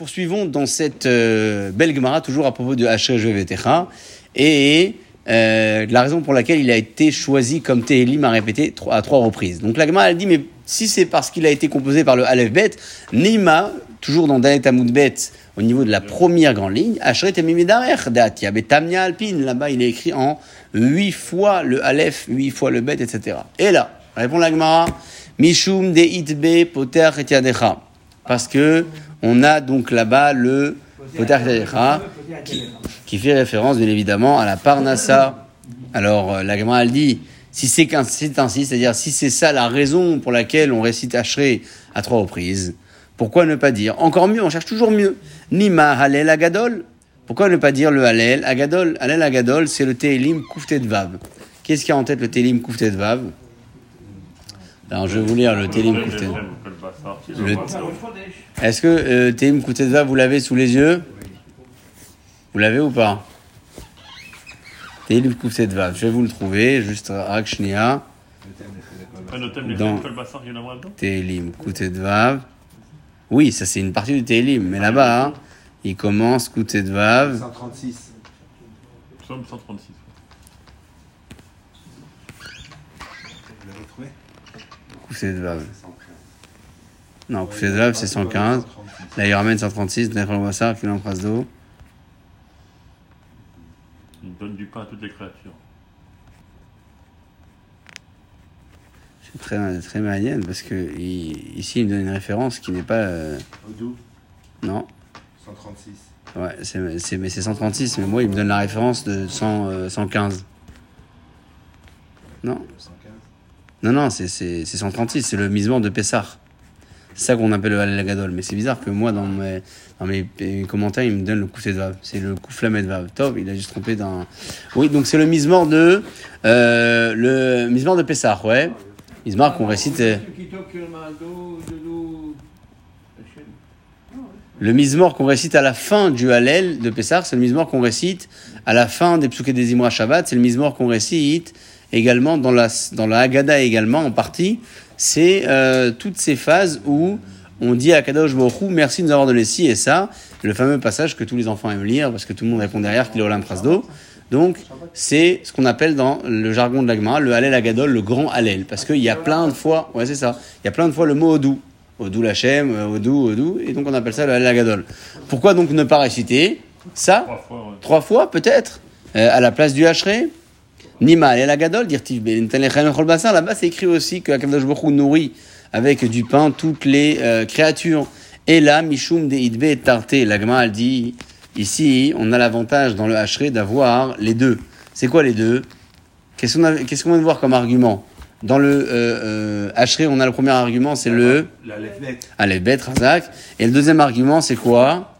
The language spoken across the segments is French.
Poursuivons dans cette euh, belle Gemara, toujours à propos de HRJVTH, et euh, la raison pour laquelle il a été choisi comme Tehelim à répéter à trois reprises. Donc la Gemara, elle dit, mais si c'est parce qu'il a été composé par le Aleph Bet, Nima, toujours dans Dalet Bet, au niveau de la première grande ligne, Ashret Datia, Betamnia Alpin, là-bas il est écrit en huit fois le Aleph, huit fois le Bet, etc. Et là, répond la Gemara, Mishum de Itbe Poter Etiadecha. Parce que on a donc là-bas le Poter qui, qui fait référence bien évidemment à la Parnassa. Alors euh, la Gemara dit, si c'est ainsi, c'est-à-dire si c'est ça la raison pour laquelle on récite Ashrei à trois reprises, pourquoi ne pas dire encore mieux, on cherche toujours mieux. Nima Halel Agadol. Pourquoi ne pas dire le Halel Agadol? Halel Agadol, c'est le Tehilim Kouftet Vav. Qu'est-ce qu'il y a en tête le Tehilim Kouftet Vav? Alors je vais vous lire le Tehilim Kouftet le Est-ce que euh, Vav, vous l'avez sous les yeux? Vous l'avez ou pas? Tehilim Kouftet Vav, je vais vous le trouver, juste Rakshnia. Dans Tehilim Kouftet Vav. Oui, ça c'est une partie du Télim, mais là-bas, hein, il commence Koutet Vav. 136. Psaume 136. Vous l'avez trouvé? Koutet Vav. Non, Koutet Vav c'est 115. Là il ramène 136, Nechol Bassar, qui l'embrasse d'eau. Il donne du pain à toutes les créatures. C'est très, très manienne parce que il- ici il me donne une référence qui n'est pas. euh, Odou, non, 136. ouais, c'est, c'est- mais c'est 136, mais moi il me donne la référence de 100, euh, 115. Non, 115. non, non, c'est, c'est, c'est 136, c'est le misement de Pessar. Ça qu'on appelle le Halal Gadol. Mais c'est bizarre que moi, dans mes, dans mes, commentaires, il me donne le coup de Vav. C'est le coup flamé de Vav. Top, il a juste trompé d'un. Oui, donc c'est le mismor de. Euh, le mismor de Pessar, ouais. Mismor qu'on récite. euh, Le mismor qu'on récite à la fin du Hallel de Pessah, c'est le mismor qu'on récite à la fin des Psuké des Imra Shabbat, c'est le mismor qu'on récite également dans la, dans la Haggadah également en partie. C'est euh, toutes ces phases où on dit à Kadosh Hu, merci de nous avoir donné ci et ça, le fameux passage que tous les enfants aiment lire parce que tout le monde répond derrière qu'il est Olam Prasdo. Donc, c'est ce qu'on appelle dans le jargon de l'Agma, le Hallel Agadol, le grand Hallel. Parce qu'il y a plein de fois, ouais, c'est ça, il y a plein de fois le mot Odou. Odou Lachem, euh, Odou, Odou, et donc on appelle ça le Hallel Agadol. Pourquoi donc ne pas réciter ça Trois fois, ouais. Fois, peut-être, euh, à la place du Hachré? Nima Hallel Agadol, dire-t-il, là-bas c'est écrit aussi que Akadosh Baruch nourrit avec du pain toutes les euh, créatures. Et là, Mishum de Idbe et Tarté, l'Agma elle dit, ici, on a l'avantage dans le Hachré d'avoir les deux. C'est quoi les deux? Qu'est-ce qu'on qu'est-ce qu'on vient de voir comme argument? Dans le euh, euh, on a le premier argument, c'est le La Lefnet. Aleph Bet, Razak. Et le deuxième argument, c'est quoi?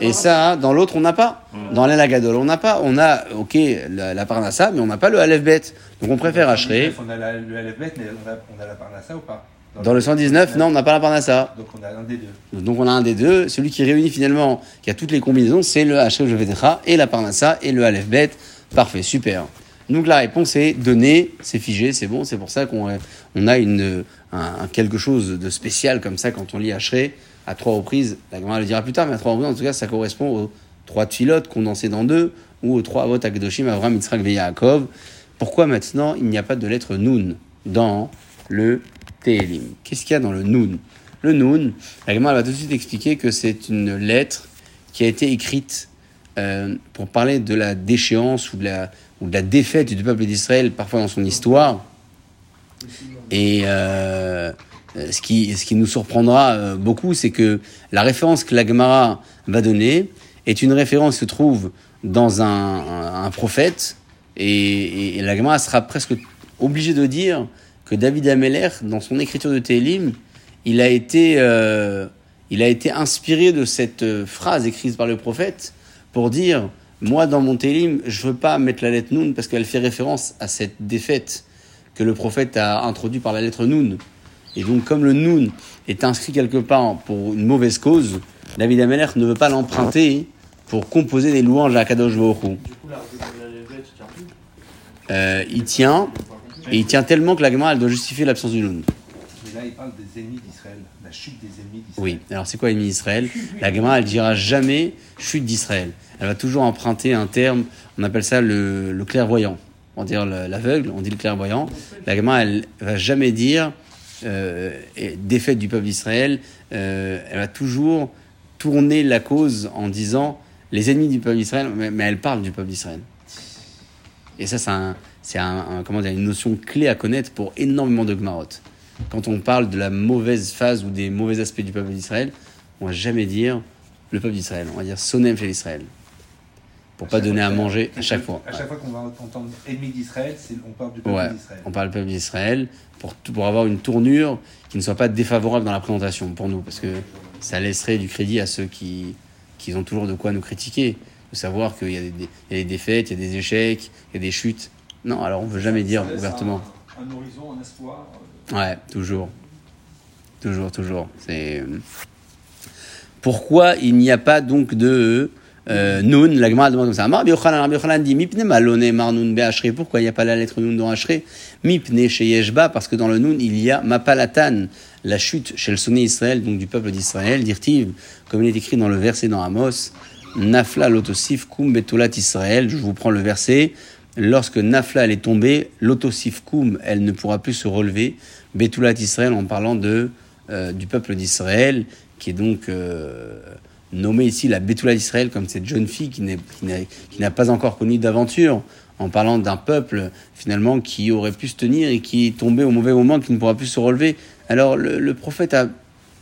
Et ça, dans l'autre, on n'a pas. Dans l'El Agadol, on n'a pas. On a, ok, la, la Parnassa, mais on n'a pas le Aleph Bet. Donc on préfère Hachré. On a la- le Lefnet, mais on a, on a la Parnassa ou pas? Dans le 119, non, on n'a pas la Parnassa. Donc on a un des deux. Donc on a un des deux. Celui qui réunit finalement, qui a toutes les combinaisons, c'est le Hachré Jevedecha et la Parnassa et le Aleph Bet. Parfait, super. Donc la réponse est donnée, c'est figé, c'est bon. C'est pour ça qu'on on a une, un, un quelque chose de spécial comme ça quand on lit Hachré à trois reprises. La le dira plus tard, mais à trois reprises, en tout cas, ça correspond aux trois tfilotes condensées dans deux ou aux trois avot Akdoshim, Avram, Yitzhak Yaakov. Pourquoi maintenant il n'y a pas de lettre Nun dans le Télim Qu'est-ce qu'il y a dans le Nun Le Nun, la Gemara va tout de suite expliquer que c'est une lettre qui a été écrite euh, pour parler de la déchéance ou de la, ou de la défaite du peuple d'Israël, parfois dans son histoire. Et euh, ce, qui, ce qui nous surprendra euh, beaucoup, c'est que la référence que la Gemara va donner est une référence qui se trouve dans un, prophète, et, et la Gemara sera presque obligée de dire que David Ameller, dans son écriture de Télim, il a été, euh, inspiré de cette euh, phrase écrite par le prophète pour dire moi dans mon Télim, je veux pas mettre la lettre Nun parce qu'elle fait référence à cette défaite que le prophète a introduit par la lettre Nun. Et donc comme le Nun est inscrit quelque part pour une mauvaise cause, David Ameller ne veut pas l'emprunter pour composer des louanges à Kadosh Baruch. Euh, il tient, et il tient tellement que la Gemara elle doit justifier l'absence du Nun. Mais là, il parle des ennemis d'Israël. La chute des ennemis d'Israël. Oui, alors c'est quoi l'ennemi d'Israël? La Gemara, elle dira jamais chute d'Israël. Elle va toujours emprunter un terme, on appelle ça le, clairvoyant. On dit le- l'aveugle, on dit le clairvoyant. La Gemara, elle va jamais dire euh, défaite du peuple d'Israël. Euh, elle va toujours tourner la cause en disant les ennemis du peuple d'Israël, mais, elle parle du peuple d'Israël. Et ça, c'est une notion clé à connaître pour énormément de Gmarot. Quand on parle de la mauvaise phase ou des mauvais aspects du peuple d'Israël, on va jamais dire le peuple d'Israël, on va dire Sonem chez l'Israël. Pour pas donner à manger à chaque fois. À chaque fois qu'on va entendre ennemi d'Israël, on parle du Ouais, peuple d'Israël. on parle du peuple d'Israël pour, pour avoir une tournure qui ne soit pas défavorable dans la présentation pour nous, parce que ça laisserait du crédit à ceux qui, qui ont toujours de quoi nous critiquer, de savoir qu'il y, a des- des- il y a des défaites, il y a des échecs, il y a des chutes. Non, alors on veut jamais dire Ça ouvertement. Un, un horizon, un espoir. euh, Ouais, toujours. Toujours, toujours. C'est. Pourquoi il n'y a pas donc de euh, Nun La demande comme ça. Rabbi Yochanan dit Mipne malone mar be'ashrei. Pourquoi il n'y a pas la lettre Nun dans Ashrei Mipne chez Yeshba, parce que dans le Nun, il y a Mapalatan, la chute chez le sonné Israël, donc du peuple d'Israël, dirtiv, comme il est écrit dans le verset dans Amos Nafla lotosif kum betulat Israël. Je vous prends le verset. Lorsque Nafla elle est tombée, l'otosif kum, elle ne pourra plus se relever. Betulat Israël, en parlant de, euh, du peuple d'Israël, qui est donc euh, nommée ici la Betulat d'Israël, comme cette jeune fille qui qui n'a qui pas encore connu d'aventure, en parlant d'un peuple finalement qui aurait pu se tenir et qui est tombé au mauvais moment, qui ne pourra plus se relever. Alors le, prophète a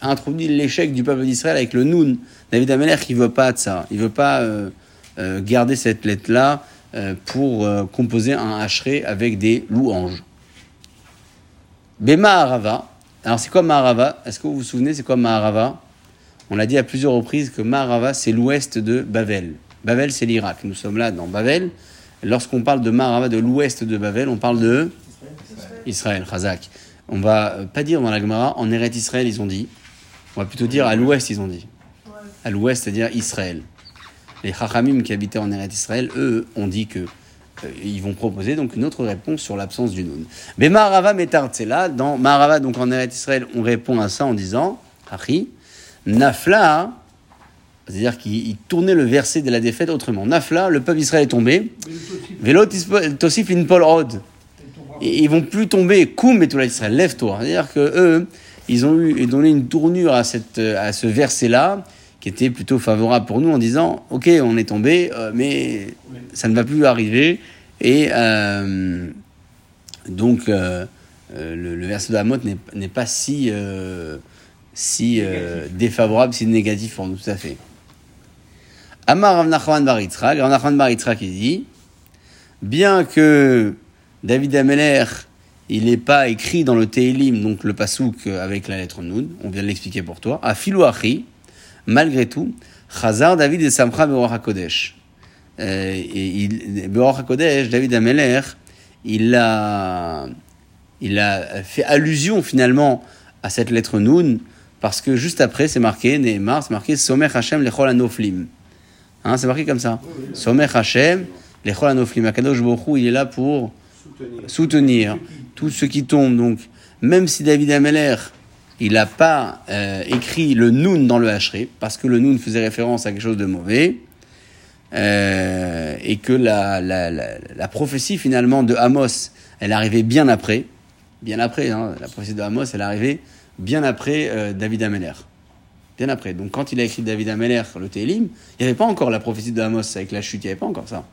introduit l'échec du peuple d'Israël avec le Noun. David Ameler, il veut pas de ça. Il veut pas euh, euh, garder cette lettre-là euh, pour composer un hacheret avec des louanges. Bema Arava. Alors c'est quoi Maharava? Est-ce que vous vous souvenez c'est quoi Maharava? On l'a dit à plusieurs reprises que Maharava c'est l'ouest de Babel. Babel c'est l'Irak. Nous sommes là dans Babel. Lorsqu'on parle de Maharava, de l'ouest de Babel, on parle de Israël, Chazak. On va euh, pas dire dans la Gemara, en Eret Israël ils ont dit. On va plutôt dire à l'ouest ils ont dit. À l'ouest, c'est-à-dire Israël. Les Chachamim qui habitaient en Eret Israël, eux, ont dit que euh, ils vont proposer donc une autre réponse sur l'absence du Nun. Mais Maharava Metartzela, dans Maharava, donc en Eret Israël, on répond à ça en disant, Hachi, Nafla, c'est-à-dire qu'il il tournait le verset de la défaite autrement. Nafla, le peuple d'Israël est tombé, Velo Tosif in Pol Od. Ils vont plus tomber, Koum et tout Israël, lève-toi. C'est-à-dire que eux, ils ont eu donné une tournure à, cette, à ce verset-là, qui était plutôt favorable pour nous en disant, ok, on est tombé, euh, mais ça ne va plus arriver. Et euh, donc, euh, le, verset de Hamot n'est n'est pas si, si euh, défavorable, si négatif pour nous, tout à fait. Amar Rav Nachman Bar Yitzhak, Rav Nachman Bar Yitzhak, il dit, bien que David Ameler, il n'est pas écrit dans le Teilim, donc le pasouk avec la lettre Noun, on vient de l'expliquer pour toi, à Filouachi, malgré tout, Chazar David et Samcha Beorach HaKodesh. Euh, HaKodesh, David Ameler, il a, il a fait allusion finalement à cette lettre Noun, parce que juste après, c'est marqué, Nehemar, c'est marqué Somer Hashem Lechol Anoflim. Hein, c'est marqué comme ça. Somer Hashem Lechol Anoflim. Akadosh Hu, il est là pour soutenir tout ce qui tombe. Donc, même si David Ameller, il n'a pas euh, écrit le Noun dans le Hachré, parce que le Noun faisait référence à quelque chose de mauvais, euh, et que la, la, la, la prophétie finalement de Amos, elle arrivait bien après, bien après, hein, la prophétie de Amos, elle arrivait bien après euh, David Ameller. Bien après. Donc quand il a écrit David Ameller, le Télim, il n'y avait pas encore la prophétie de Amos avec la chute, il n'y avait pas encore ça.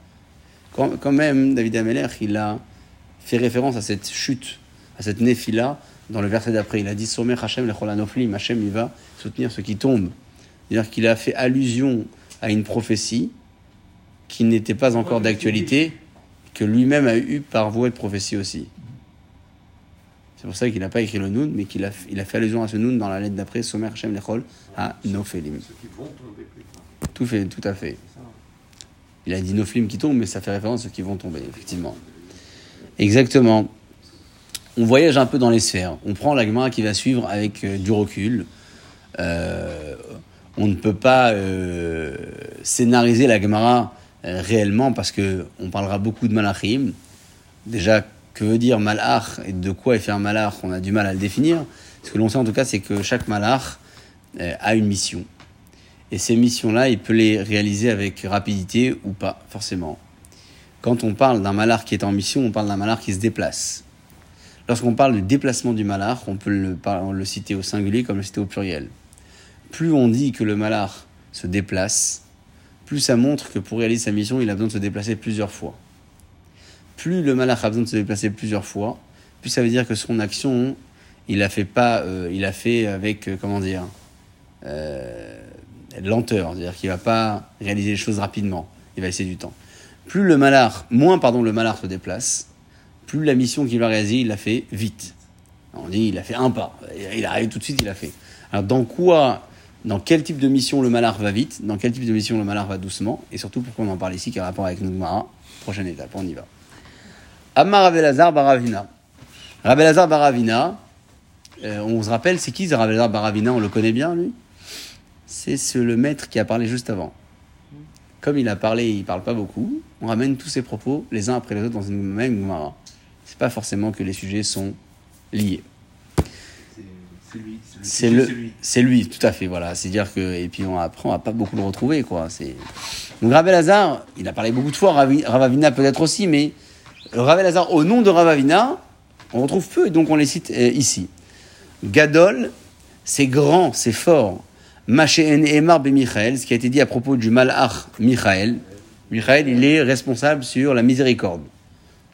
Quand, quand même, David Ameller, il a fait référence à cette chute, à cette néphila, dans le verset d'après. Il a dit Somer Hachem lecholanoflim, Hachem, il va soutenir ceux qui tombent. C'est-à-dire qu'il a fait allusion à une prophétie qui n'était pas encore d'actualité, que lui-même a eu par voie de prophétie aussi. C'est pour ça qu'il n'a pas écrit le Noun, mais qu'il a, il a fait allusion à ce Noun dans la lettre d'après, Somer Hachem lechol à Nophelim. Ceux qui vont tomber plus tard. Tout, fait, tout à fait. Il a dit Noflim qui tombent, mais ça fait référence à ceux qui vont tomber, effectivement. Exactement. On voyage un peu dans les sphères. On prend la Gemara qui va suivre avec euh, du recul. Euh, on ne peut pas euh, scénariser la Gemara euh, réellement parce que on parlera beaucoup de Malachim. Déjà, que veut dire Malach et de quoi est fait un Malach On a du mal à le définir. Ce que l'on sait en tout cas, c'est que chaque malach euh, a une mission. Et ces missions-là, il peut les réaliser avec rapidité ou pas, forcément. Quand on parle d'un malach qui est en mission, on parle d'un malach qui se déplace. Lorsqu'on parle du déplacement du malach, on peut le, le citer au singulier comme le citer au pluriel. Plus on dit que le malach se déplace, plus ça montre que pour réaliser sa mission, il a besoin de se déplacer plusieurs fois. Plus le malach a besoin de se déplacer plusieurs fois, plus ça veut dire que son action, il a fait pas, euh, il a fait avec euh, comment dire, euh, lenteur, c'est-à-dire qu'il va pas réaliser les choses rapidement, il va essayer du temps. Plus le malach, moins pardon, le malach se déplace, plus la mission qu'il va réaliser, il la fait vite. On dit, il a fait un pas, il arrive tout de suite, il a fait. Alors dans quoi, dans quel type de mission le malach va vite, dans quel type de mission le malach va doucement, et surtout pourquoi on en parle ici, qui a rapport avec Nugmara, prochaine étape, on y va. Amar Rabelazar Baravina. Rabelazar Baravina, euh, on se rappelle, c'est qui ce Rabelazar Baravina On le connaît bien, lui? C'est ce- le maître qui a parlé juste avant. Comme il a parlé, il parle pas beaucoup, on ramène tous ses propos les uns après les autres dans une même Gemara. C'est pas forcément que les sujets sont liés. C'est lui. C'est lui. lui, tout à fait, voilà. C'est dire que, et puis on apprend à pas beaucoup le retrouver, quoi. C'est donc Rabbi Lazare, il a parlé beaucoup de fois, Ravavina peut-être aussi, mais Rabbi Lazare, au nom de Ravavina, on retrouve peu, et donc on les cite euh, ici. Gadol, c'est grand, c'est fort. Machéen Emar be Michael, ce qui a été dit à propos du malach Michael. Michael, il est responsable sur la miséricorde.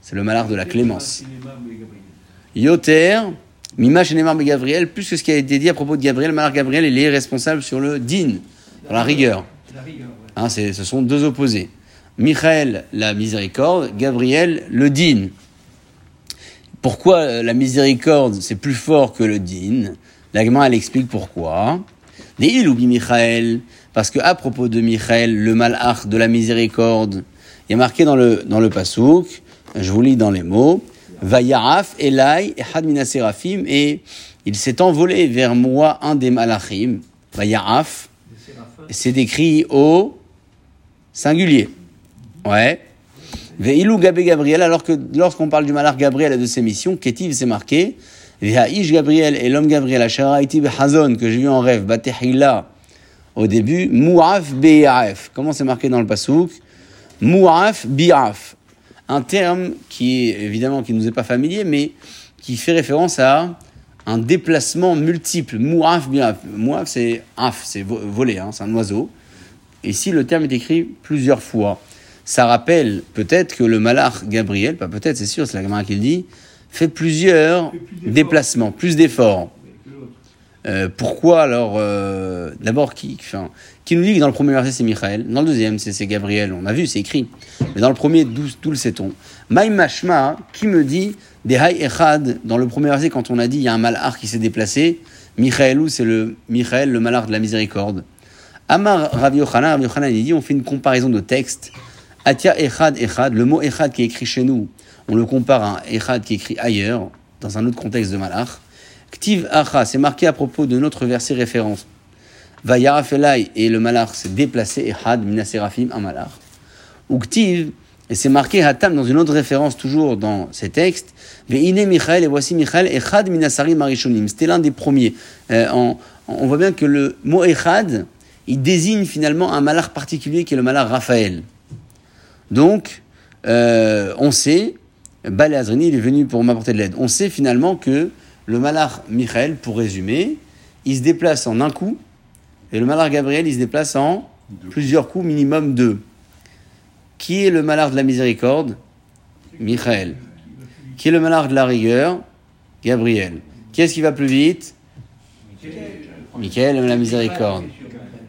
C'est le malach de la clémence. Yoter, Mima Shenemar be Gabriel, plus que ce qui a été dit à propos de Gabriel, Malach Gabriel, il est responsable sur le din, la rigueur. Hein, c'est- ce sont deux opposés. Michael, la miséricorde, Gabriel, le din. Pourquoi euh, la miséricorde, c'est plus fort que le din La Gemara, elle explique pourquoi. Des il ou Michael, parce que à propos de Michael, le malach de la miséricorde, il y a marqué dans le, dans le pasouk, je vous lis dans les mots, Vayaraf, Elai, Ehad mina Seraphim, et il s'est envolé vers moi un des malachim, Vayaraf, c'est décrit au singulier. Ouais. Veilou Gabé Gabriel, alors que lorsqu'on parle du malach Gabriel et de ses missions, Ketiv c'est marqué? Veha'ish Gabriel et l'homme Gabriel, Asharaiti Behazon, que j'ai vu en rêve, Batehila, au début, Mouaf Be'af. Comment c'est marqué dans le pasouk? Mouaf Bi'af. Un terme qui est évidemment qui nous est pas familier, mais qui fait référence à un déplacement multiple. Mouaf Bi'af. Mouaf c'est af, c'est vo- voler, hein, c'est un oiseau. Ici, le terme est écrit plusieurs fois? Ça rappelle peut-être que le malach Gabriel, pas peut-être, c'est sûr, c'est la Gemara qui le dit, fait plusieurs plus déplacements, plus d'efforts. Euh, pourquoi alors euh, D'abord, qui, enfin, qui nous dit que dans le premier verset c'est Michael, dans le deuxième c'est Gabriel, on a vu, c'est écrit. Mais dans le premier, d'où d'où le sait-on? Maïm Mashma, qui me dit des Hay Echad, dans le premier verset, quand on a dit il y a un malach qui s'est déplacé, Michaelou, c'est le Michael, le malach de la miséricorde. Amar Rav Yochanan, Rav Yochanan, il dit on fait une comparaison de texte. Atia Echad Echad, le mot Echad qui est écrit chez nous, on le compare à Echad qui est écrit ailleurs, dans un autre contexte de malach. Ktiv Acha, c'est marqué à propos de notre verset référence. Vayaraf Elai, et le malach s'est déplacé, Echad, Mina Serafim, un malach. Ou Ktiv, et c'est marqué Hatam dans une autre référence, toujours dans ces textes. Veine Michael, et voici Michael, Echad Minasarim Marishonim. C'était l'un des premiers. Euh, en- on voit bien que le mot Echad, il désigne finalement un malach particulier qui est le malach Raphaël. Donc, euh, on sait, Balé Azrini, il est venu pour m'apporter de l'aide. On sait finalement que le malach Michael, pour résumer, il se déplace en un coup, et le malach Gabriel, il se déplace en plusieurs coups, minimum deux. Qui est le malach de la miséricorde? Michael. Qui est le malach de la rigueur? Gabriel. Qui est-ce qui va plus vite? Michael aime la miséricorde.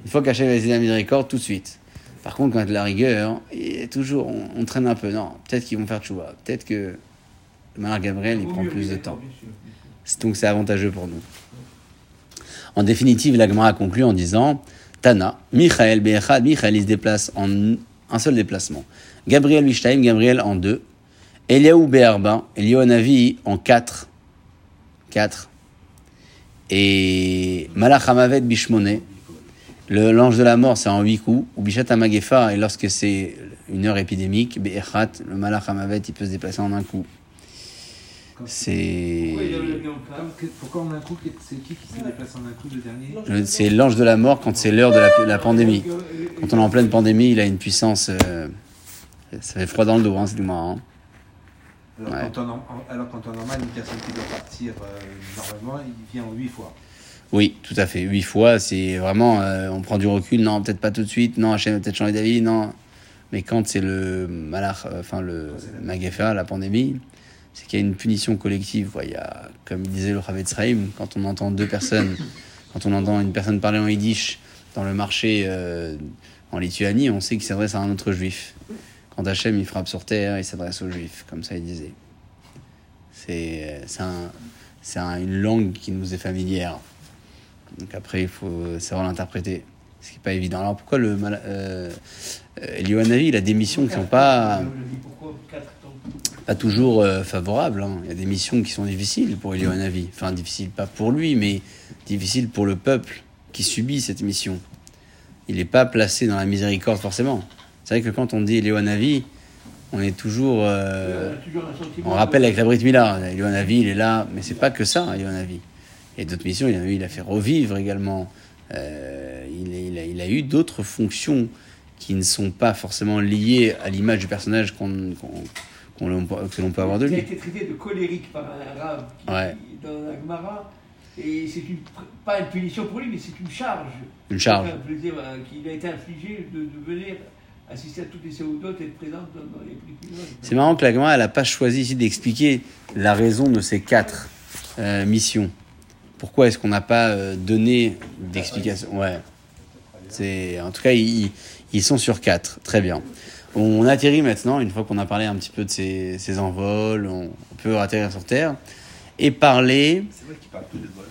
Il faut qu'Hachem ait la miséricorde tout de suite. Par contre, quand il y a de la rigueur, et toujours, on, on traîne un peu. Non, peut-être qu'ils vont faire tchouva. Peut-être que le Gabriel, il prend plus de temps. C'est- Donc c'est avantageux pour nous. En définitive, la Gemara conclut en disant Tana, Michael, Be'echad, Michael, il se déplace en un seul déplacement. Gabriel Bishtaim, Gabriel en deux. Eliaou Be'arba, Eliaou Navi en quatre. Quatre. Et Malach Hamavet l'ange de la mort, c'est en huit coups. Ou Bishat Amagefa, et lorsque c'est une heure épidémique, Be'echat, le Malach Hamavet, il peut se déplacer en un coup. C'est Pourquoi en un coup, c'est qui qui se déplace en un coup le dernier c'est l'ange de la mort quand c'est l'heure de la, la pandémie. Quand on est en pleine pandémie, il a une puissance. euh, ça fait froid dans le dos, hein, c'est du moins. hein. alors, Ouais. quand on, alors temps normal, une personne qui doit partir euh, normalement, il vient en 8 fois. Oui, tout à fait. Huit fois, c'est vraiment. euh, on prend du recul. Non, peut-être pas tout de suite. Non, Hachem va peut-être changer d'avis. Non. Mais quand c'est le malach, euh, enfin le Magefa, la pandémie, c'est qu'il y a une punition collective. Il y a, comme disait le Chavetz Chaim, quand on entend deux personnes, quand on entend une personne parler en yiddish dans le marché euh, en Lituanie, on sait qu'il s'adresse à un autre juif. Quand Hachem il frappe sur terre, il s'adresse aux juifs, comme ça il disait. C'est un- une langue qui nous est familière. Donc après, il faut savoir l'interpréter. Ce qui n'est pas évident. Alors pourquoi le euh, euh, Eliyahu Hanavi, il a des missions qui ne sont pas, Pourquoi 4 temps pas toujours euh, favorables. hein. Il y a des missions qui sont difficiles pour Eliyahu Hanavi. Enfin, difficiles pas pour lui, mais difficiles pour le peuple qui subit cette mission. Il n'est pas placé dans la miséricorde forcément. C'est vrai que quand on dit Eliyahu Hanavi, on est toujours... euh, toujours on rappelle avec la Brit Mila, Eliyahu Hanavi, il est là, mais c'est pas que ça, Eliyahu A d'autres missions, il a, il a fait revivre également. Euh, il, a- il a, il a eu d'autres fonctions qui ne sont pas forcément liées à l'image du personnage qu'on, l'on peut- que l'on peut avoir de Il a lui. été traité de colérique par un arabe qui, Ouais. dans la Gemara. Et c'est une, pas une punition pour lui, mais c'est une charge. Une charge. Euh, qu'il a été infligé de, de venir assister à toutes les séoudotes et être présent dans, dans les C'est marrant que la Gemara, elle n'a pas choisi ici d'expliquer la raison de ces quatre euh, missions. Pourquoi est-ce qu'on n'a pas euh, donné d'explication Ouais. C'est, en tout cas, ils, ils sont sur quatre. Très bien. On atterrit maintenant, une fois qu'on a parlé un petit peu de ces, ces envols, on, on peut atterrir sur Terre et parler. C'est vrai qu'il parle tout de vol.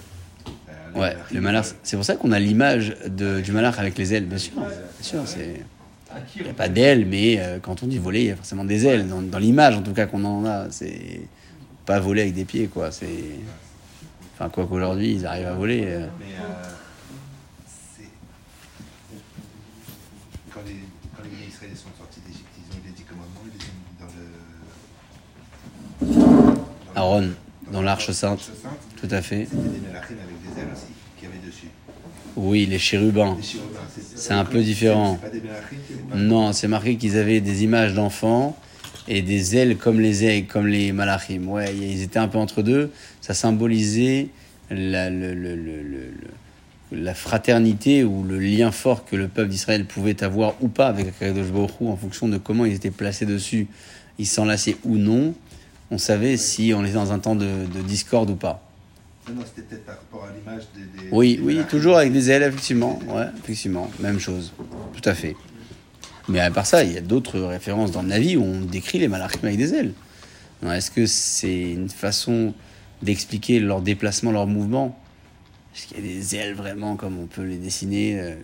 Euh, Ouais, le malheur, c'est pour ça qu'on a l'image du malheur avec les ailes, bien sûr. Bien sûr, c'est. Il n'y a pas d'ailes, mais euh, quand on dit voler, il y a forcément des ailes. Dans, dans l'image, en tout cas, qu'on en a, c'est pas voler avec des pieds, quoi. C'est. Enfin, quoi qu'aujourd'hui, ils arrivent à voler. euh. Mais euh. Quand les, quand les Israéliens sont sortis d'Égypte, ils ont eu les dix commandements, ils les ont mis dans le. dans le- Aaron, dans l'Arche sainte. Tout à fait. C'était des mélachim avec des ailes aussi, qu'il y avait dessus. Oui, les chérubins. C'est un peu différent. Pas des Non, c'est marqué qu'ils avaient des images d'enfants et des ailes comme les aigles, comme les malachim. Ouais, ils étaient un peu entre deux. Ça symbolisait la, le- le- le- le- le- la fraternité ou le lien fort que le peuple d'Israël pouvait avoir ou pas avec Akadosh Baruch en fonction de comment ils étaient placés dessus. Ils s'enlaçaient ou non. On savait si on était dans un temps de, de discorde ou pas. Non, c'était peut-être par rapport à l'image des. des- Oui, des oui, toujours avec des ailes, effectivement. Ouais, effectivement, même chose. Tout à fait. Mais à part ça, il y a d'autres références dans le Navi où on décrit les malachim avec des ailes. Est-ce que c'est une façon d'expliquer leur déplacement, leur mouvement? Est-ce qu'il y a des ailes vraiment comme on peut les dessiner euh?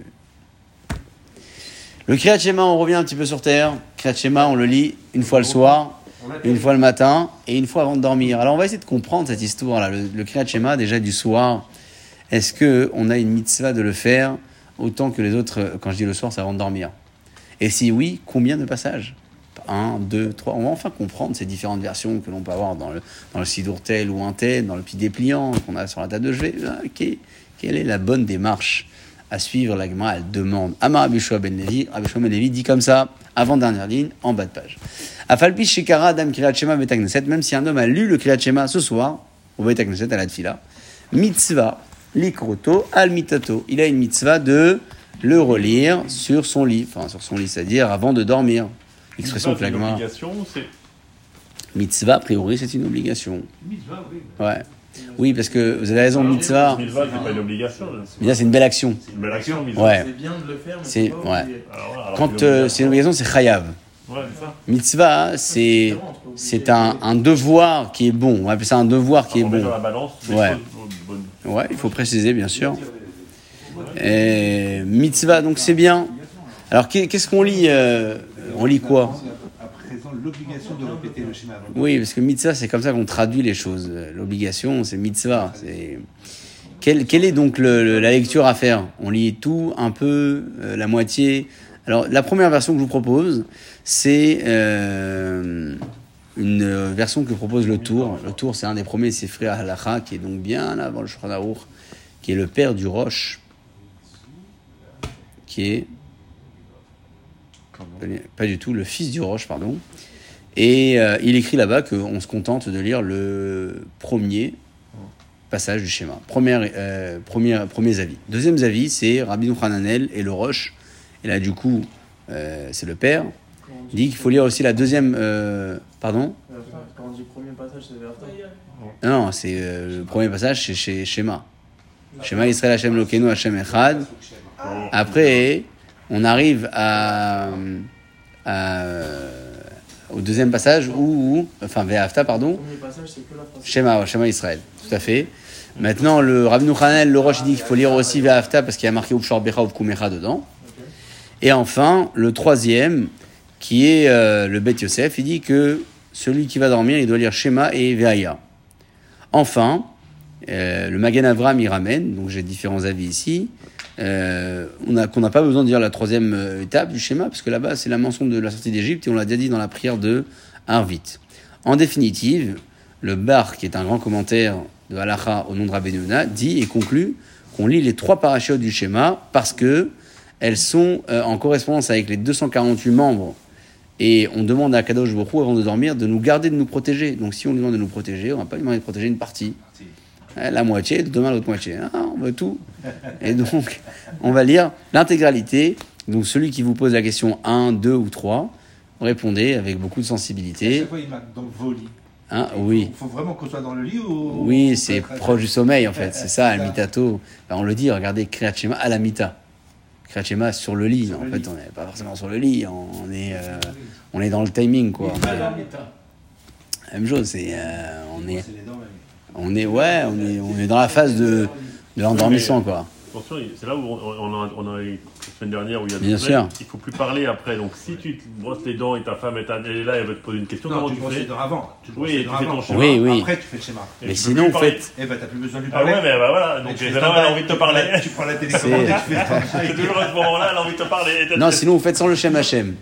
Le Kriyat Shema, on revient un petit peu sur Terre. Kriyat Shema, on le lit une fois le soir, une fois le matin et une fois avant de dormir. Alors on va essayer de comprendre cette histoire-là. Le, le Kriyat Shema, déjà du soir, est-ce que on a une mitzvah de le faire autant que les autres Quand je dis le soir, c'est avant de dormir? Et si oui, combien de passages Un, deux, trois. On va enfin comprendre ces différentes versions que l'on peut avoir dans le, dans le Sidour tel ou un tel, dans le petit dépliant qu'on a sur la table de chevet. Ah. Quelle est la bonne démarche à suivre La elle demande. Amar Abishua Ben Abishua Ben dit comme ça, avant dernière ligne, en bas de page. Afalpi Shekara Adam Kriyat Shema Bet Knesset, même si un homme a lu le Shema ce soir, au Bet Knesset à la Tfila, mitzvah likroto al mitato. Il a une mitzvah de le relire sur son lit, enfin sur son lit, c'est-à-dire avant de dormir. L'expression que la une Gemara- obligation, c'est Mitzvah, a priori, c'est une obligation. Mitzvah, oui. Ouais. Oui, parce que vous avez raison, mitzvah, mitzvah, c'est pas une obligation. là. mitzvah, c'est une belle action. C'est une belle action, mitzvah. Ouais. C'est bien de le faire, mais C'est- pas ouais. Alors, voilà, alors Quand euh, c'est une obligation, c'est chayav. Ouais, c'est ça. Mitzvah, c'est c'est un, un devoir qui est bon. On va appeler ça un devoir qui est On dans bon. la balance Ouais. choses bonnes. Ouais, il faut préciser, bien sûr. Et mitzvah, donc c'est bien. Alors, qu'est- qu'est-ce qu'on lit euh, On lit quoi? Oui, parce que mitzvah, c'est comme ça qu'on traduit les choses. L'obligation, c'est mitzvah. C'est... Quelle, est donc la lecture à faire? On lit tout, un peu, euh, la moitié. Alors, la première version que je vous propose, c'est euh, une version que propose le Tour. Le Tour, c'est un des premiers Sefri Halacha, qui est donc bien avant le Shulchan qui est le père du Roche, qui est pas du tout le fils du Roche, pardon. Et euh, il écrit là-bas qu'on se contente de lire le premier passage du schéma. Premier, euh, premier, premiers avis. Deuxième avis, c'est Rabbi Hananel et le Roche. Et là, du coup, euh, c'est le père. Il dit qu'il faut lire aussi la deuxième. euh, pardon Quand on dit premier passage, c'est Non, non, c'est le premier passage, c'est chez Shema. Shema Israël Hashem Lokenu Hashem Echad. Après, on arrive à, à- au deuxième passage où, enfin, Ve'afta, pardon. Shema, Shema Israël, tout à fait. Maintenant, le Rabbi Hanel, le Roche, dit qu'il faut lire aussi Ve'afta parce qu'il y a marqué Upshor Becha Uvkumecha dedans. Et enfin, le troisième, qui est euh, le Bet Yosef, il dit que celui qui va dormir, il doit lire Shema et Ve'aya. Enfin, euh, le Magen Avram, il ramène, donc j'ai différents avis ici, euh, on qu'on n'a pas besoin de dire la troisième euh, étape du schéma, parce que là-bas, c'est la mention de la sortie d'Égypte, et on l'a déjà dit dans la prière de Arvit. En définitive, le Bar, qui est un grand commentaire de Halacha au nom de Rabbi dit et conclut qu'on lit les trois parachutes du schéma parce que elles sont euh, en correspondance avec les 248 membres et on demande à Kadosh Baruch avant de dormir de nous garder, de nous protéger. Donc si on lui demande de nous protéger, on va pas lui demander de protéger une partie. Euh, La moitié, demain l'autre moitié. Ah, on veut tout. Et donc, on va lire l'intégralité. Donc celui qui vous pose la question 1, 2 ou 3, répondez avec beaucoup de sensibilité. fois, il marque donc vos lits. Hein, oui. Il faut vraiment qu'on soit dans le lit ou. Oui, ou c'est proche du sommeil en fait, c'est ça. Almitato. Ben, on le dit, regardez, Kriyat Shema à la mita. Kriyat Shema sur le lit. Sur en le fait, lit. on n'est pas forcément sur le lit, on est, euh, on est dans le timing quoi. Dans. Même chose, c'est, euh, on est, C'est les dents, même. On est, ouais, on est, on est dans la phase de, de l'endormissement quoi. Attention, c'est là où on, a, on a eu la semaine dernière où il y a Bien sûr. il faut plus parler après. Donc si tu te brosses les dents et ta femme est, elle est là, elle va te poser une question, Non, comment tu tu brosses les fais dents avant. Tu Oui, tu fais ton schéma. Oui, oui. Après, tu fais le schéma. Et Mais sinon, plus parler. faites, Eh ben, t'as plus besoin de lui Ah parler. ouais, mais bah voilà, donc elle a envie de te parler. Tu prends la télécommande et tu fais. C'est toujours à ce moment-là, elle a envie de te parler. non, sinon vous faites sans le Shem Hashem.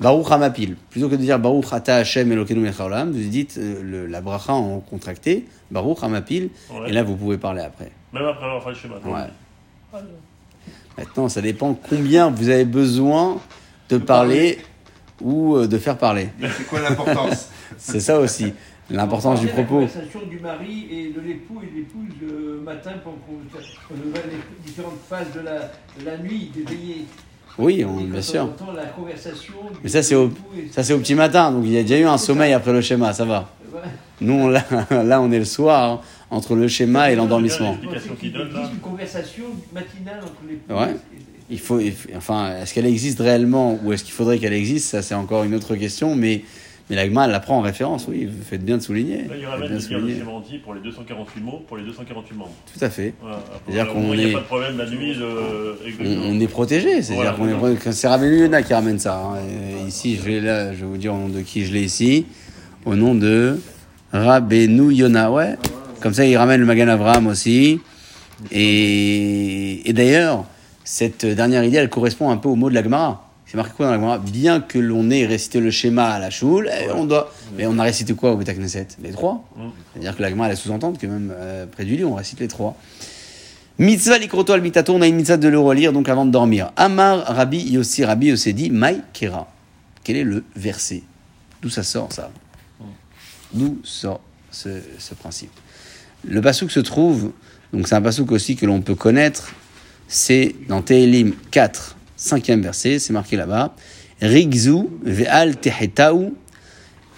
Baruch Hamapil. Plutôt que de dire Baruch Ata Hashem Elokeinu Melech Haolam, vous dites euh, le- la bracha en contracté, Baruch Hamapil, Ouais. et là vous pouvez parler après. Même après avoir fait le. Ouais. Maintenant, ça dépend combien vous avez besoin de parler ou euh, de faire parler. C'est quoi l'importance C'est ça aussi, l'importance du propos. La conversation du mari et de l'époux et de l'épouse le matin pour qu'on les différentes phases de la, de la nuit, des veillées. Oui, on- bien sûr. la conversation Mais ça, c'est au, ça, c'est au petit matin, donc il y a déjà eu un sommeil après le schéma, ça va. Nous, on- là, là, on est le soir, hein, entre le schéma et l'endormissement. Une conversation matinale entre l'époux Ouais. il faut- enfin, est-ce qu'elle existe réellement ou est-ce qu'il faudrait qu'elle existe Ça, c'est encore une autre question, mais, mais l'agma, elle la prend en référence, oui, vous faites bien de souligner. Là, il ramène bien le de pour les 248 mots, pour les 248 membres. Tout à fait. Voilà. C'est-à-dire qu'on Il n'y est- a pas de problème la nuit. On, est protégé, c'est-à-dire Voilà, qu'on est. C'est Rabbi Yona qui ramène ça. hein. Et ici, je vais, là, je vais vous dire au nom de qui je l'ai ici. Au nom de Rabbeinu Yona, ouais. Comme ça, il ramène le Magan Avraham aussi. Et, et d'ailleurs, cette dernière idée, elle correspond un peu au mot de la Gemara. C'est marqué quoi dans la Gemara Bien que l'on ait récité le schéma à la choule, eh, on doit. Mais on a récité quoi au Beta Knesset Les trois. C'est-à-dire que la Gemara, elle sous-entendre que même euh, près du lit, on récite les trois. Mitzvah likroto al mitato, on a une mitzvah de le relire donc avant de dormir. Amar Rabbi Yossi, Rabbi Yossi dit Maï Kera. Quel est le verset? D'où ça sort ça? D'où sort ce, ce principe? Le pasouk se trouve, donc c'est un pasouk aussi que l'on peut connaître, c'est dans Tehilim 4, 5e verset, c'est marqué là-bas. Rigzu ve'al tehetaou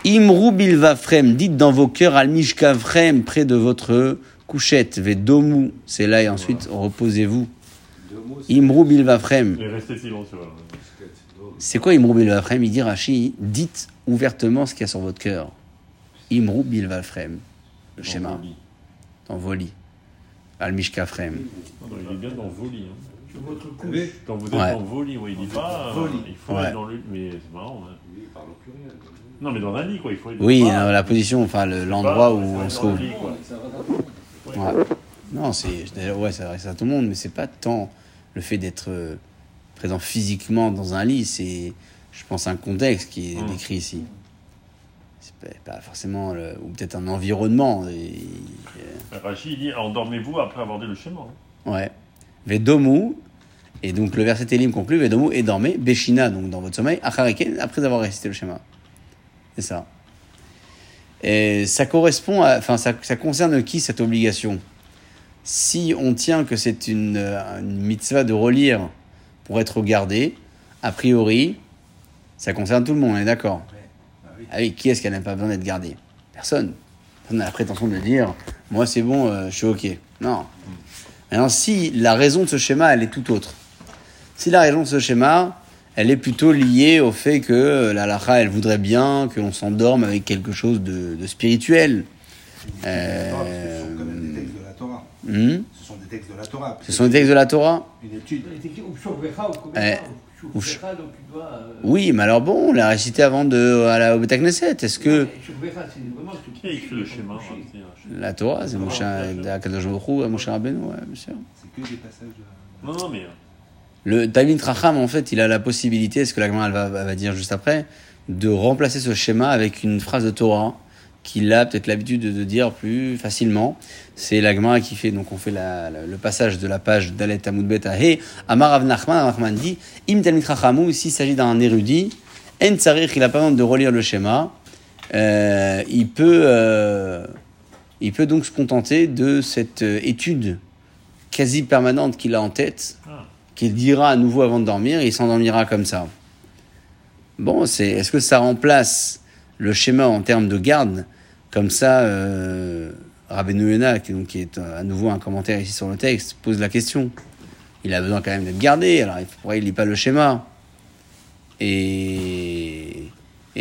Imru bilvafrem, dites dans vos cœurs al mishkavrem, près de votre couchette, vedomu, c'est là et ensuite reposez-vous. Imru bilvafrem. C'est quoi Imru bilvafrem Il dit Rashi, dites ouvertement ce qu'il y a sur votre cœur. Imru bilvafrem, le schéma, Dans vos lits. dans vos lits. Al mishkafrem. Non, Il est bien dans vos lits. hein. Votre couche. Quand vous êtes Ouais. dans vos lits, oui, il dit pas. Euh. Il faut Ouais. être dans le lit. Mais c'est marrant. hein. Oui, il parle au pluriel. Non, mais dans un lit, quoi. Il faut être Oui, pas- euh, la position, enfin le- l'endroit où on se dans le trouve. lit, quoi. Ça va dans Ouais. Non, c'est d'ailleurs, ouais, ça adresse à tout le monde, mais c'est pas tant le fait d'être euh, présent physiquement dans un lit, c'est, je pense, un contexte qui est Mm. décrit ici. c'est pas, pas forcément, le- ou peut-être un environnement. et- Rachid il dit endormez-vous après avoir dit le schéma. hein. Ouais. Vedomu, et donc le verset Télim conclut, Vedomu, et dormez, Beshina, donc dans votre sommeil, Achareken, après avoir récité le schéma. C'est ça. Et ça correspond à, enfin, ça, ça concerne qui cette obligation? Si on tient que c'est une, une mitzvah de relire pour être gardé, a priori, ça concerne tout le monde, on est d'accord? Ah oui. Ah oui, qui est-ce qui n'a pas besoin d'être gardé? Personne. Personne n'a la prétention de dire, moi c'est bon, euh, je suis ok. Non. Maintenant, si la raison de ce schéma, elle est tout autre. Si la raison de ce schéma, elle est plutôt liée au fait que euh, la halakha, elle voudrait bien que l'on s'endorme avec quelque chose de, de spirituel. Euh, Ce sont quand même des textes de la Torah. hmm? Ce sont des textes de la Torah. Ce sont des textes de la Torah Une étude. Euh, Oui, mais alors bon, on l'a récité avant de, à la, au Beth Knesset. Est-ce que Shurvecha, c'est vraiment. Qui a écrit le schéma hein, la Torah, c'est Moshe, Akadosh Baruch Hu, Moshe Rabbeinu, ouais, bien sûr. C'est que des passages. euh, Non, non, mais. Le Talmud Racham, en fait, il a la possibilité, ce que la va, dire juste après, de remplacer ce schéma avec une phrase de Torah qu'il a peut-être l'habitude de, dire plus facilement. C'est la Gemara qui fait, donc on fait le passage de la page d'Alet Amud Bet à He, Amar Rav Nachman, dit, Im Talmud Rachamu, s'il s'agit d'un érudit, En Tsarich, il a pas besoin de relire le schéma, euh, il peut, euh, il peut donc se contenter de cette euh, étude quasi permanente qu'il a en tête, Ah. Qu'il dira à nouveau avant de dormir, il s'endormira comme ça. Bon, c'est est-ce que ça remplace le schéma en termes de garde Comme ça, euh, Yonah, qui, est euh, à nouveau un commentaire ici sur le texte, pose la question. Il a besoin quand même d'être gardé, alors il- il lit pas le schéma? Et,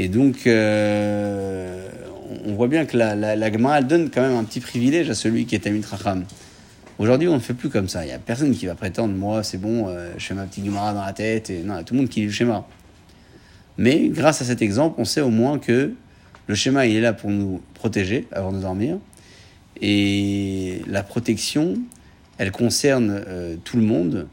donc, euh, on- voit bien que la, la, donne quand même un petit privilège à celui qui est Tamit Racham. Aujourd'hui, on ne fait plus comme ça. Il n'y a personne qui va prétendre, moi, c'est bon, euh, je fais ma petite Gemara dans la tête. Non, il y a tout le monde qui lit le schéma. Mais grâce à cet exemple, on sait au moins que le schéma, il est là pour nous protéger avant de dormir. Et la protection, elle concerne euh, tout le monde,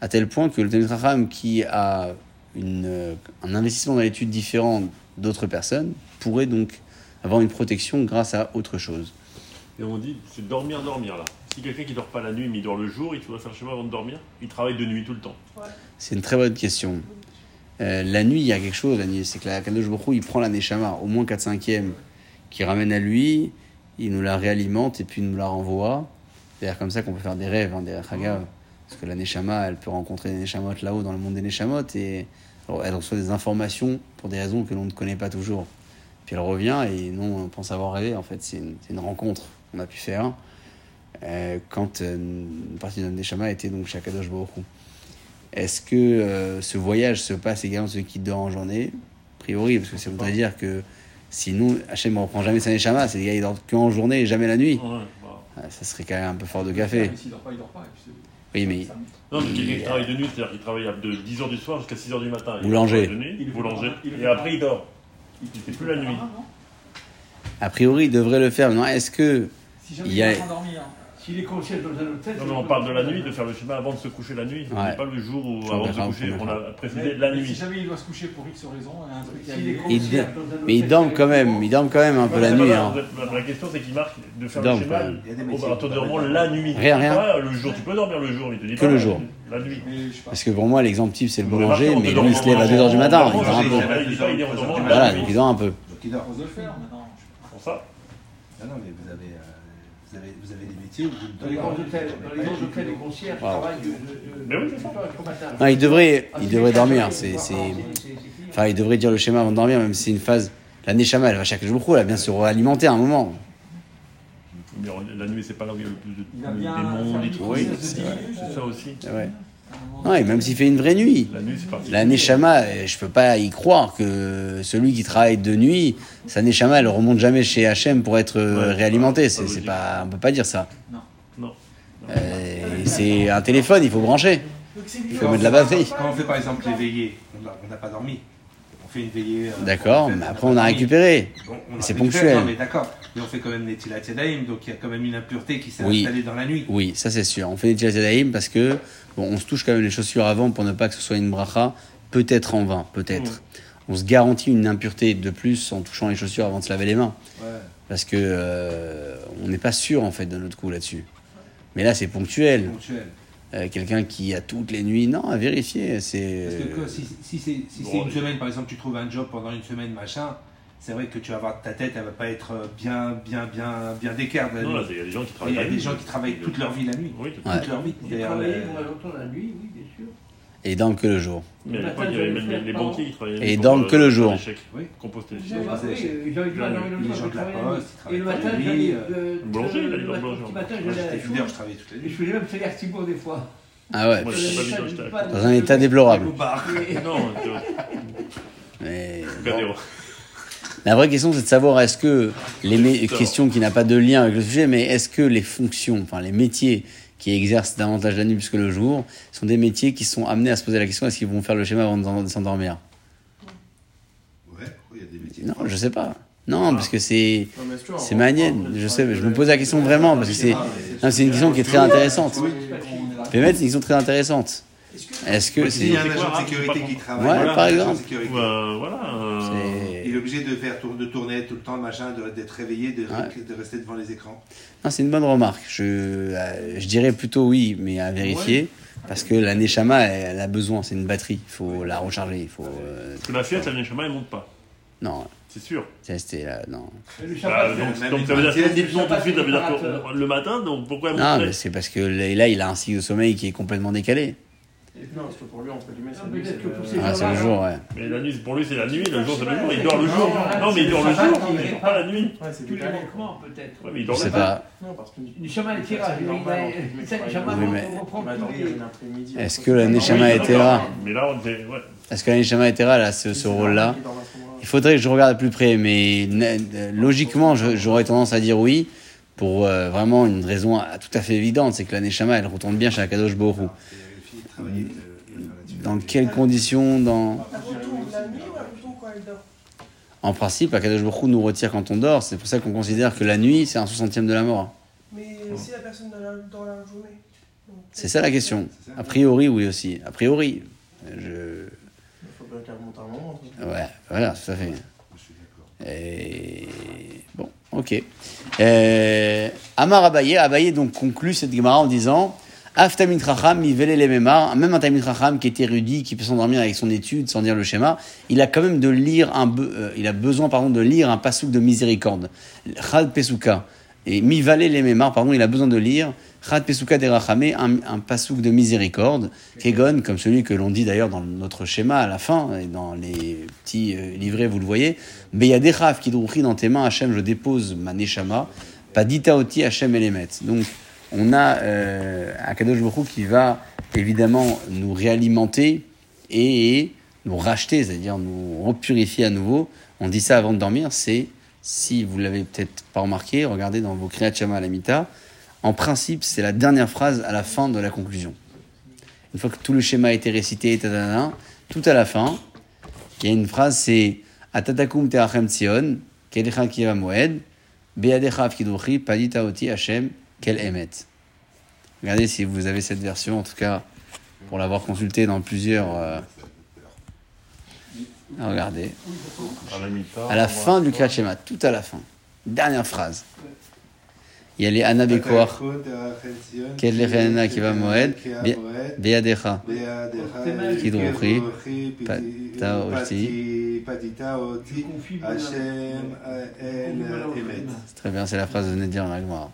à tel point que le Talmud qui a euh, un investissement dans l'étude différent d'autres personnes, pourrait donc avoir une protection grâce à autre chose. Et on dit, c'est dormir, dormir là. Si quelqu'un qui dort pas la nuit, mais il dort le jour, il doit faire le schéma avant de dormir, il travaille de nuit tout le temps. C'est une très bonne question. Euh, la nuit, il y a quelque chose, la nuit, c'est que la Kadosh Baruch il prend la Neshama, au moins 4 5 qui ramène à lui, il nous la réalimente et puis il nous la renvoie. C'est d'ailleurs comme ça qu'on peut faire des rêves, hein, des Chagav. Parce que la Neshama, elle peut rencontrer des Neshamot là-haut dans le monde des Neshamot et elle reçoit des informations pour des raisons que l'on ne connaît pas toujours. Puis elle revient et non, on pense avoir rêvé. En fait, c'est une, rencontre qu'on a pu faire quand euh, une partie de notre Neshama était donc chez Akadosh Baruch. Est-ce que euh, ce voyage se passe également celui qui dort en journée? A priori, parce que ça voudrait dire que sinon, Hachem ne reprend jamais sa Neshama, c'est des gars qui dorment qu'en journée et jamais la nuit. Ouais, bah. Ah, Ça serait quand même un peu fort de café. Mais s'il dort pas, il dort pas. Oui, mais Non, mais quelqu'un Il- qui travaille de nuit, c'est-à-dire qu'il travaille de 10h du soir jusqu'à 6h du matin. Boulanger. travaille De nuit, Il boulanger. Et après, il dort. Il fait plus la nuit. Ah, a priori, il devrait le faire. Non, est-ce que Si jamais Il il y a- est en train de dormir. S'il est concierge dans un hôtel. Non, mais on parle de la nuit, de faire le schéma avant de se coucher la nuit. Ouais. Pas le jour où, avant de se coucher. on a précisé la Si nuit. jamais il doit se coucher pour X raison, il y a un truc qui S'il est. Il concierge dé- dans un hôtel. Mais il dorment quand même, il dorment quand même un peu la nuit. hein. La, la question, c'est qu'il marque de faire le schéma quand même. Il y a des au la nuit. Rien, rien. Le jour, tu peux dormir le jour, il te dit Que pas, le jour. La nuit. Parce que pour moi, l'exemple type, c'est le boulanger, mais lui, il se lève à en- 2h du matin. Il dort un peu. Il il Voilà, il dort un peu. Donc il dort. Pour ça. Ah non, mais vous avez, vous avez, vous avez des métiers où vous Dans les grands hôtels, dans les grands hôtels, les concierges Wow. travaillent de. de- de- Mais oui, c'est ça. jusqu'au matin. Non, il devrait, Ah, il dormir. C'est, c'est, enfin, il devrait dire le schéma avant de dormir, même si c'est une phase. La Neshama, elle va chaque jour, elle va bien se réalimenter à un moment. Mais La nuit, c'est pas là où il y a le plus de démons, des trucs. Oui, c'est ça aussi. Ah Ouais. même s'il fait une vraie nuit. La nuit, c'est parti. La Neshama, euh, je peux pas y croire que celui qui travaille de nuit, sa Neshama, elle remonte jamais chez Hachem pour être euh, Ouais, réalimentée. C'est, pas, on peut pas dire ça. Non. Euh, c'est un téléphone, il faut brancher. Il faut mettre de la batterie. Quand on fait par exemple n'a- on n'a pas dormi. On fait une veillée. euh, D'accord, mais après on a récupéré. C'est ponctuel. Mais d'accord. Mais on fait quand même les Tilat Yadayim, donc il y a quand même une impureté qui s'est Oui. installée dans la nuit. Oui, ça c'est sûr. On fait des Tilat Yadayim parce que bon, on se touche quand même les chaussures avant pour ne pas que ce soit une bracha, peut-être en vain, peut-être. on se garantit une impureté de plus en touchant les chaussures avant de se laver les mains. Ouais. Parce que euh, on n'est pas sûr en fait de notre coup là-dessus. Mais là, c'est ponctuel. Ponctuel. Euh, Quelqu'un qui a toutes les nuits, non, à vérifier. C'est Parce que quoi, si, si c'est si c'est Bon, une semaine, par exemple, tu trouves un job pendant une semaine, machin, c'est vrai que tu vas voir ta tête, elle va pas être bien, bien, bien, bien d'écart Non, il y a des gens qui Il travaillent y a la des gens qui travaillent toute leur vie la nuit. Oui, Ouais. Toute leur vie. Travaillé euh, moi longtemps la nuit, oui, bien sûr. Et dans que le jour. Mais à Le l'époque, il y avait même les, les banquiers qui travaillaient. Et donc euh, que le jour. Oui. Composter les chèques. Les dormir, gens de la poste, ils Et le travaillent matin, toute la j'allais. nuit, euh, Le boulanger, il allait dans le boulanger. j'étais source. je travaillais toute la Et je faisais même salaire Thibault des fois. Ah ouais, Moi, pas pas, dans un état déplorable. Non, Mais bon. La vraie question, c'est de savoir est-ce que les questions qui n'a pas de lien avec le sujet, mais est-ce que les fonctions, enfin les métiers qui exercent davantage la nuit plus que le jour, sont des métiers qui sont amenés à se poser la question est-ce qu'ils vont faire le schéma avant de s'endormir? Ouais, il y a des métiers. Non, je sais pas. Non, parce que c'est c'est manienne. Je sais, je me pose la question vraiment parce que c'est non, c'est une question qui est très intéressante. Pémet, c'est une question très intéressante. Est-ce que c'est a un C'est quoi, agent de sécurité qui travaille, Ouais, voilà, par un agent de exemple. voilà. euh, est obligé de faire tour- de tourner tout le temps, machin, d'être réveillé, de, Ouais. de rester devant les écrans. Non, c'est une bonne remarque. Je, euh, je dirais plutôt oui, mais à vérifier. Parce que la Neshama, elle, elle a besoin, c'est une batterie. Il faut la recharger. Il faut. euh, Parce que la Fiat, la Neshama, elle monte pas. non, C'est sûr. c'est resté là. Non. Le Bah, Shabbat, donc, même donc une ça veut dire vingtaine, que dites non tout de suite, ça veut dire réparateur. que le matin, donc pourquoi elle Non, monterait mais c'est parce que là, là, il a un cycle de sommeil qui est complètement décalé. Non, parce que pour lui, entre guillemets, c'est peut-être que pour ces Ah, c'est le jour, ouais. Mais la nuit, pour lui, c'est la nuit, le jour, c'est le jour. Il dort le jour. Non, mais il dort le jour, il dort pas la nuit. Ouais, c'est tous les manquements, peut-être. Ouais, mais il dort le pas. Non, parce que. Le Shabbat, le tirage, C'est il normal, a- entre guillemets, ça, c'est le Shabbat, Oui, mais- on reprend Il va tous dormir les- une après-midi. Est-ce que la Neshama d'accord. rare Mais là, on était. Ouais. Est-ce que la Neshama était là, ce, rôle-là. Il faudrait que je regarde de plus près, mais logiquement, j'aurais tendance à dire oui, pour euh, vraiment une raison ah, tout à fait évidente, c'est que la Neshama, elle retourne bien chez Akadosh Borou. Dans quelles conditions dans... En principe, Akadosh Borou nous retire quand on dort, c'est pour ça qu'on considère que la nuit, c'est un soixantième de la mort. Mais si la personne dans la, dans la journée. C'est ça la question. A priori, oui aussi. A priori. Je... Il faut bien qu'elle remonte à un moment. Ouais, voilà, tout à fait. Je suis d'accord. Et... Bon, ok. Euh, Amar Abaye, Abaye donc conclut cette Gemara en disant Aftamit memar, même un Tamit Racham qui est érudit, qui peut s'endormir avec son étude sans dire le schéma, il a quand même de lire un, euh, il a besoin pardon de lire un pasouk de miséricorde, Chad Pesuka, et mi vale les memar, pardon, il a besoin de lire Chad Pesuka de Rachamé, un, un pasouk de miséricorde, Kegon, comme celui que l'on dit d'ailleurs dans notre schéma à la fin, et dans les petits euh, livrets, vous le voyez, Beyadechav Kidrouchi, dans tes mains, Hachem, je dépose ma Neshama, Padita Oti Hachem Elemet. Donc, on a euh, Akadosh Baruch qui va évidemment nous réalimenter et nous racheter, c'est-à-dire nous repurifier à nouveau. On dit ça avant de dormir, c'est, si vous l'avez peut-être pas remarqué, regardez dans vos Kriyat Shema Alamita, en principe, c'est la dernière phrase à la fin de la conclusion. Une fois que tout le schéma a été récité, tadadada, tout à la fin, il y a une phrase, c'est Atatakum tzion, Hashem, kel emet. Regardez si vous avez cette version, en tout cas, pour l'avoir consultée dans plusieurs... euh, Regardez, À la fin du Kriyat tout à la fin, dernière phrase. Il y a les Anabekoar, Quel Lechena qui va moed, beadecha, Pata Oti. El Emet. C'est très bien, c'est la phrase que vous venez de dire dans la Gemara.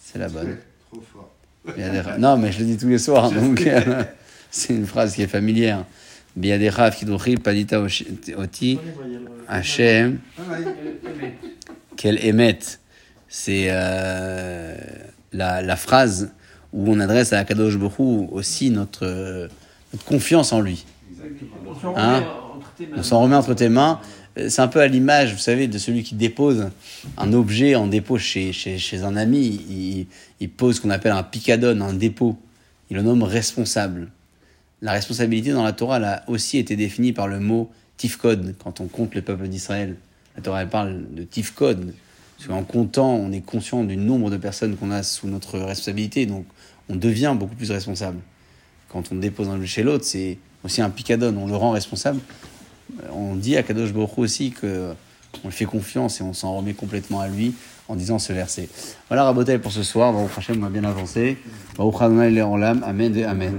C'est la bonne. Trop fort. Biadecha. Non, mais je le dis tous les soirs, donc euh, c'est une phrase qui est familière. Biadecha, Kidruchi, Padita Oti, Hachem, qu'elle émette. C'est euh, la, la phrase où on adresse à Akadosh Hu aussi notre, euh, notre confiance en lui. Hein. On s'en remet entre tes mains. Euh, C'est un peu à l'image, vous savez, de celui qui dépose un objet en dépôt chez, chez, chez un ami. Il, pose ce qu'on appelle un picadone, un dépôt. Il le nomme responsable. La responsabilité dans la Torah a aussi été définie par le mot tifkod, quand on compte le peuple d'Israël. La Torah parle de tifkod. Parce qu'en comptant, on est conscient du nombre de personnes qu'on a sous notre responsabilité, donc on devient beaucoup plus responsable. Quand on dépose un objet chez l'autre, c'est aussi un picadone, on le rend responsable. On dit à Kadosh Baruch aussi que on lui fait confiance et on s'en remet complètement à lui en disant ce verset. Voilà Rabotel pour ce soir. Bon, prochain, on va bien avancer. Baruch Adonai. Amen et Amen.